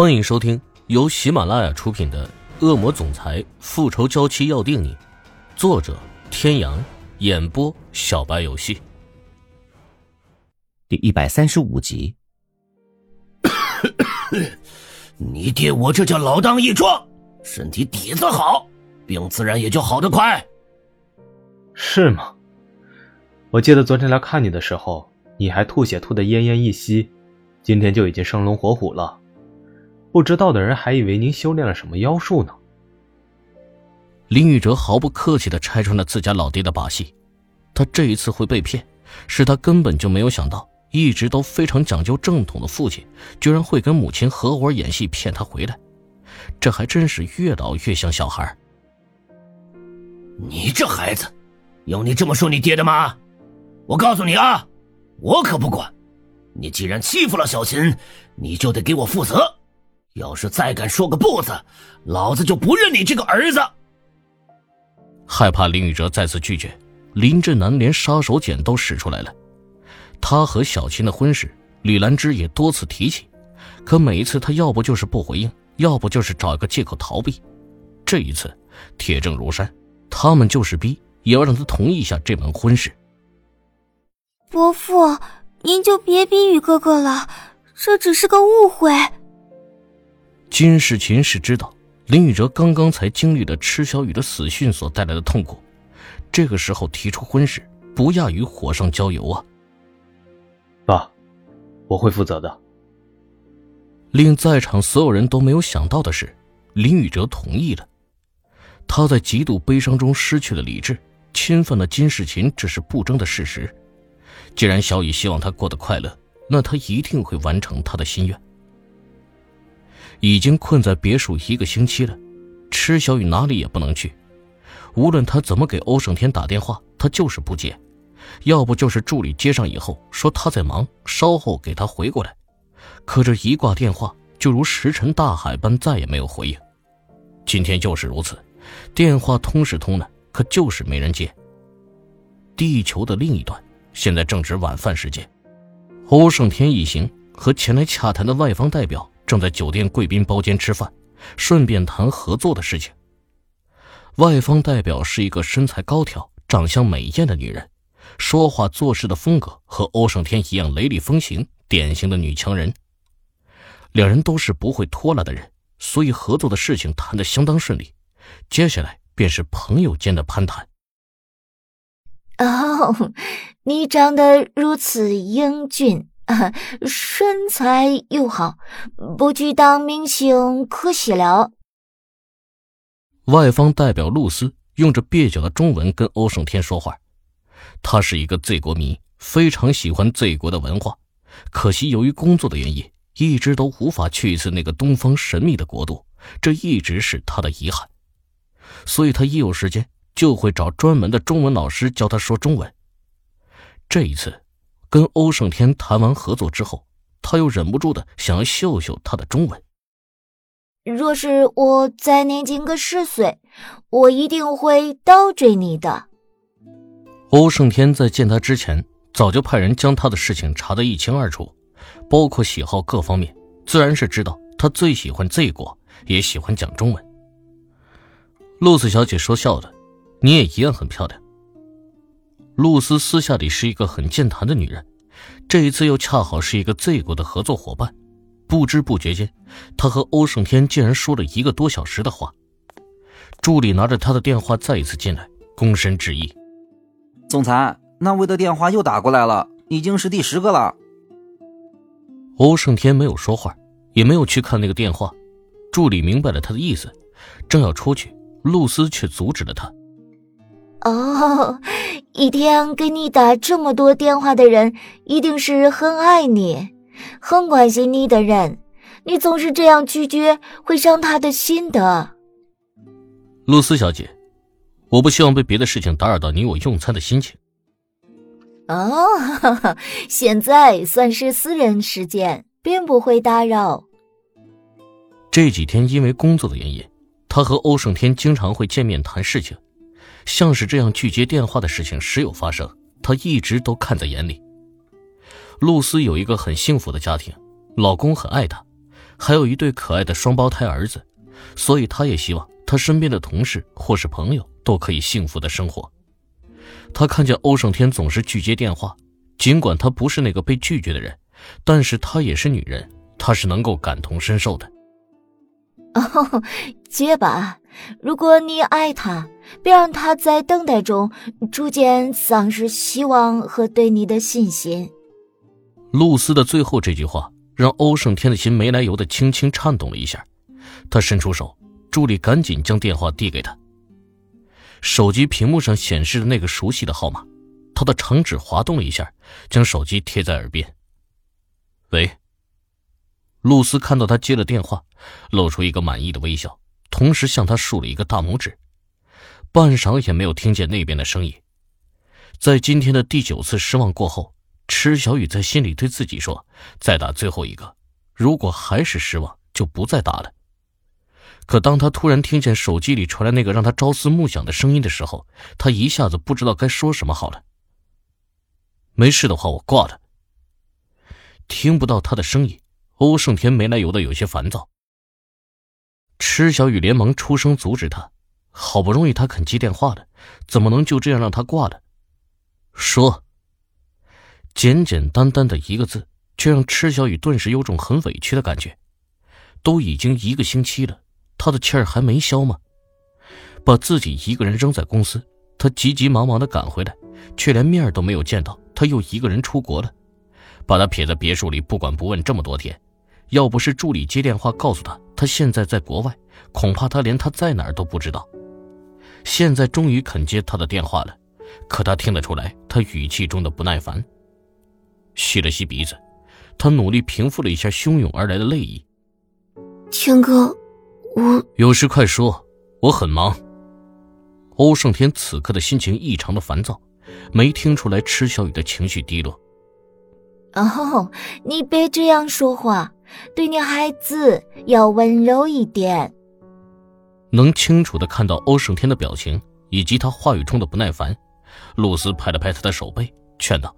欢迎收听由喜马拉雅出品的《恶魔总裁复仇娇妻要定你》，作者：天阳，演播：小白游戏。第一百三十五集。你爹我这叫老当益壮，身体底子好，病自然也就好得快。是吗？我记得昨天来看你的时候，你还吐血吐得奄奄一息，今天就已经生龙活虎了。不知道的人还以为您修炼了什么妖术呢。林宇哲毫不客气的拆穿了自家老爹的把戏，他这一次会被骗，是他根本就没有想到，一直都非常讲究正统的父亲，居然会跟母亲合伙演戏骗他回来，这还真是越老越像小孩。你这孩子，有你这么说你爹的吗？我告诉你啊，我可不管，你既然欺负了小琴，你就得给我负责。要是再敢说个不字，老子就不认你这个儿子。害怕林宇哲再次拒绝，林振南连杀手锏都使出来了。他和小琴的婚事，李兰芝也多次提起，可每一次他要不就是不回应，要不就是找一个借口逃避。这一次，铁证如山，他们就是逼也要让他同意一下这门婚事。伯父，您就别逼宇哥哥了，这只是个误会。金世琴是知道林宇哲刚刚才经历了池小雨的死讯所带来的痛苦，这个时候提出婚事，不亚于火上浇油啊！爸，我会负责的。令在场所有人都没有想到的是，林宇哲同意了。他在极度悲伤中失去了理智，侵犯了金世琴，这是不争的事实。既然小雨希望他过得快乐，那他一定会完成他的心愿。已经困在别墅一个星期了，池小雨哪里也不能去。无论他怎么给欧胜天打电话，他就是不接。要不就是助理接上以后说他在忙，稍后给他回过来。可这一挂电话，就如石沉大海般再也没有回应。今天又是如此，电话通是通了，可就是没人接。地球的另一端，现在正值晚饭时间，欧胜天一行和前来洽谈的外方代表。正在酒店贵宾包间吃饭，顺便谈合作的事情。外方代表是一个身材高挑、长相美艳的女人，说话做事的风格和欧胜天一样雷厉风行，典型的女强人。两人都是不会拖拉的人，所以合作的事情谈得相当顺利。接下来便是朋友间的攀谈。哦，你长得如此英俊。身材又好，不去当明星可惜了。外方代表露丝用着蹩脚的中文跟欧胜天说话。他是一个 Z 国迷，非常喜欢 Z 国的文化。可惜由于工作的原因，一直都无法去一次那个东方神秘的国度，这一直是他的遗憾。所以他一有时间就会找专门的中文老师教他说中文。这一次。跟欧胜天谈完合作之后，他又忍不住的想要秀秀他的中文。若是我再年轻个十岁，我一定会倒追你的。欧胜天在见他之前，早就派人将他的事情查得一清二楚，包括喜好各方面，自然是知道他最喜欢 Z 国，也喜欢讲中文。露丝小姐说笑了，你也一样很漂亮。露丝私下里是一个很健谈的女人，这一次又恰好是一个 Z 国的合作伙伴，不知不觉间，她和欧胜天竟然说了一个多小时的话。助理拿着他的电话再一次进来，躬身致意：“总裁，那位的电话又打过来了，已经是第十个了。”欧胜天没有说话，也没有去看那个电话。助理明白了他的意思，正要出去，露丝却阻止了他。哦，一天给你打这么多电话的人，一定是很爱你、很关心你的人。你总是这样拒绝，会伤他的心的。露丝小姐，我不希望被别的事情打扰到你我用餐的心情。哦，现在算是私人时间，并不会打扰。这几天因为工作的原因，他和欧胜天经常会见面谈事情。像是这样拒接电话的事情时有发生，他一直都看在眼里。露丝有一个很幸福的家庭，老公很爱她，还有一对可爱的双胞胎儿子，所以她也希望她身边的同事或是朋友都可以幸福的生活。他看见欧胜天总是拒接电话，尽管他不是那个被拒绝的人，但是他也是女人，他是能够感同身受的。哦，接吧。如果你爱他，别让他在等待中逐渐丧失希望和对你的信心。露丝的最后这句话让欧胜天的心没来由的轻轻颤动了一下，他伸出手，助理赶紧将电话递给他。手机屏幕上显示的那个熟悉的号码，他的长指滑动了一下，将手机贴在耳边。喂。露丝看到他接了电话，露出一个满意的微笑，同时向他竖了一个大拇指。半晌也没有听见那边的声音。在今天的第九次失望过后，池小雨在心里对自己说：“再打最后一个，如果还是失望，就不再打了。”可当他突然听见手机里传来那个让他朝思暮想的声音的时候，他一下子不知道该说什么好了。没事的话，我挂了。听不到他的声音。欧胜天没来由的有些烦躁，池小雨连忙出声阻止他。好不容易他肯接电话了，怎么能就这样让他挂了？说，简简单单的一个字，却让池小雨顿时有种很委屈的感觉。都已经一个星期了，他的气儿还没消吗？把自己一个人扔在公司，他急急忙忙的赶回来，却连面都没有见到。他又一个人出国了，把他撇在别墅里不管不问这么多天。要不是助理接电话告诉他，他现在在国外，恐怕他连他在哪儿都不知道。现在终于肯接他的电话了，可他听得出来他语气中的不耐烦。吸了吸鼻子，他努力平复了一下汹涌而来的泪意。天哥，我有事快说，我很忙。欧胜天此刻的心情异常的烦躁，没听出来池小雨的情绪低落。哦，你别这样说话。对女孩子要温柔一点。能清楚的看到欧胜天的表情以及他话语中的不耐烦，露丝拍了拍他的手背，劝道：“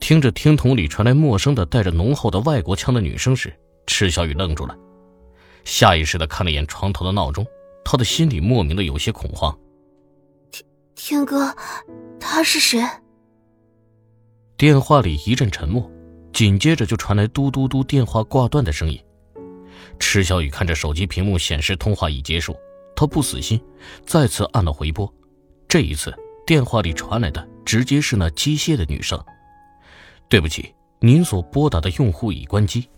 听着听筒里传来陌生的、带着浓厚的外国腔的女声时，池小雨愣住了，下意识的看了眼床头的闹钟，他的心里莫名的有些恐慌。天天哥，他是谁？电话里一阵沉默。紧接着就传来嘟嘟嘟电话挂断的声音。池小雨看着手机屏幕显示通话已结束，他不死心，再次按了回拨。这一次电话里传来的直接是那机械的女声：“对不起，您所拨打的用户已关机。”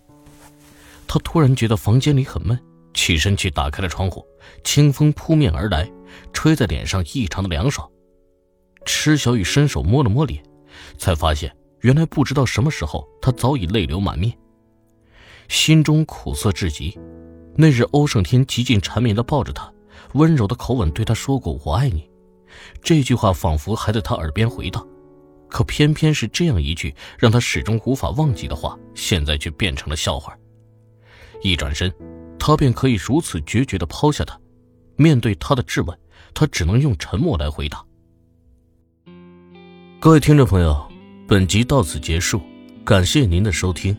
他突然觉得房间里很闷，起身去打开了窗户，清风扑面而来，吹在脸上异常的凉爽。池小雨伸手摸了摸脸，才发现。原来不知道什么时候，他早已泪流满面，心中苦涩至极。那日，欧胜天极尽缠绵的抱着他，温柔的口吻对他说过“我爱你”，这句话仿佛还在他耳边回荡。可偏偏是这样一句让他始终无法忘记的话，现在却变成了笑话。一转身，他便可以如此决绝的抛下他。面对他的质问，他只能用沉默来回答。各位听众朋友。本集到此结束，感谢您的收听。